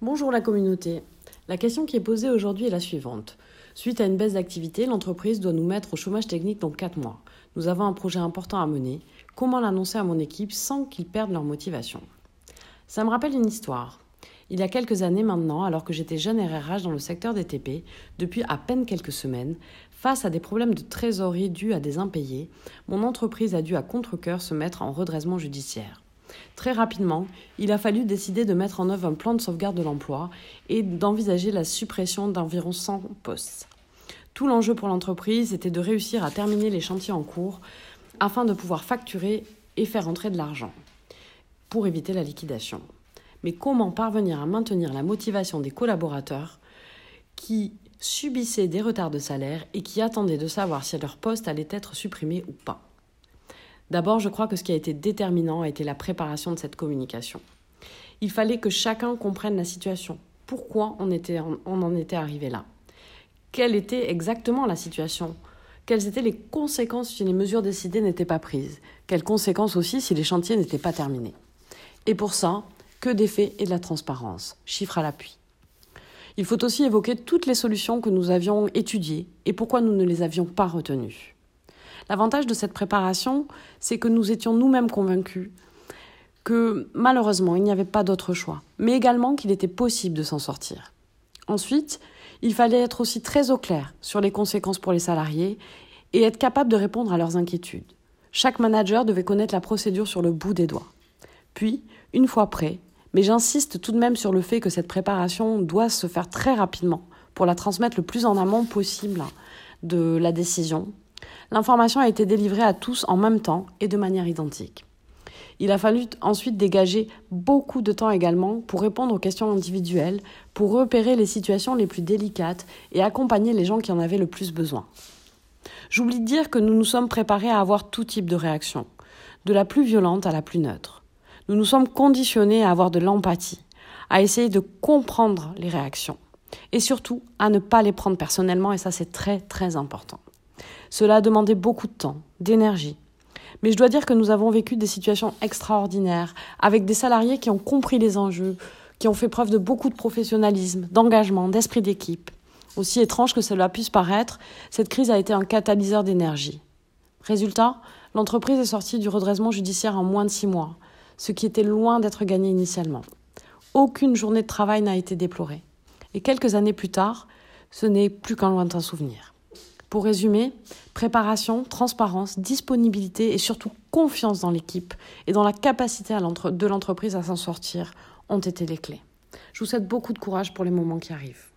Bonjour la communauté. La question qui est posée aujourd'hui est la suivante. Suite à une baisse d'activité, l'entreprise doit nous mettre au chômage technique dans 4 mois. Nous avons un projet important à mener. Comment l'annoncer à mon équipe sans qu'ils perdent leur motivation? Ça me rappelle une histoire. Il y a quelques années maintenant, alors que j'étais jeune RRH dans le secteur des TP, depuis à peine quelques semaines, face à des problèmes de trésorerie dus à des impayés, mon entreprise a dû à contre-coeur se mettre en redressement judiciaire. Très rapidement, il a fallu décider de mettre en œuvre un plan de sauvegarde de l'emploi et d'envisager la suppression d'environ 100 postes. Tout l'enjeu pour l'entreprise était de réussir à terminer les chantiers en cours afin de pouvoir facturer et faire entrer de l'argent pour éviter la liquidation mais comment parvenir à maintenir la motivation des collaborateurs qui subissaient des retards de salaire et qui attendaient de savoir si leur poste allait être supprimé ou pas? D'abord, je crois que ce qui a été déterminant a été la préparation de cette communication. Il fallait que chacun comprenne la situation. Pourquoi on, on en était arrivé là? Quelle était exactement la situation? Quelles étaient les conséquences si les mesures décidées n'étaient pas prises? Quelles conséquences aussi si les chantiers n'étaient pas terminés? Et pour ça, que des faits et de la transparence, chiffres à l'appui. Il faut aussi évoquer toutes les solutions que nous avions étudiées et pourquoi nous ne les avions pas retenues. L'avantage de cette préparation, c'est que nous étions nous-mêmes convaincus que malheureusement il n'y avait pas d'autre choix, mais également qu'il était possible de s'en sortir. Ensuite, il fallait être aussi très au clair sur les conséquences pour les salariés et être capable de répondre à leurs inquiétudes. Chaque manager devait connaître la procédure sur le bout des doigts. Puis, une fois prêt, mais j'insiste tout de même sur le fait que cette préparation doit se faire très rapidement pour la transmettre le plus en amont possible de la décision. L'information a été délivrée à tous en même temps et de manière identique. Il a fallu ensuite dégager beaucoup de temps également pour répondre aux questions individuelles, pour repérer les situations les plus délicates et accompagner les gens qui en avaient le plus besoin. J'oublie de dire que nous nous sommes préparés à avoir tout type de réaction, de la plus violente à la plus neutre nous nous sommes conditionnés à avoir de l'empathie, à essayer de comprendre les réactions et surtout à ne pas les prendre personnellement et ça c'est très très important. Cela a demandé beaucoup de temps, d'énergie. Mais je dois dire que nous avons vécu des situations extraordinaires avec des salariés qui ont compris les enjeux, qui ont fait preuve de beaucoup de professionnalisme, d'engagement, d'esprit d'équipe. Aussi étrange que cela puisse paraître, cette crise a été un catalyseur d'énergie. Résultat, l'entreprise est sortie du redressement judiciaire en moins de six mois ce qui était loin d'être gagné initialement. Aucune journée de travail n'a été déplorée. Et quelques années plus tard, ce n'est plus qu'un lointain souvenir. Pour résumer, préparation, transparence, disponibilité et surtout confiance dans l'équipe et dans la capacité de l'entreprise à s'en sortir ont été les clés. Je vous souhaite beaucoup de courage pour les moments qui arrivent.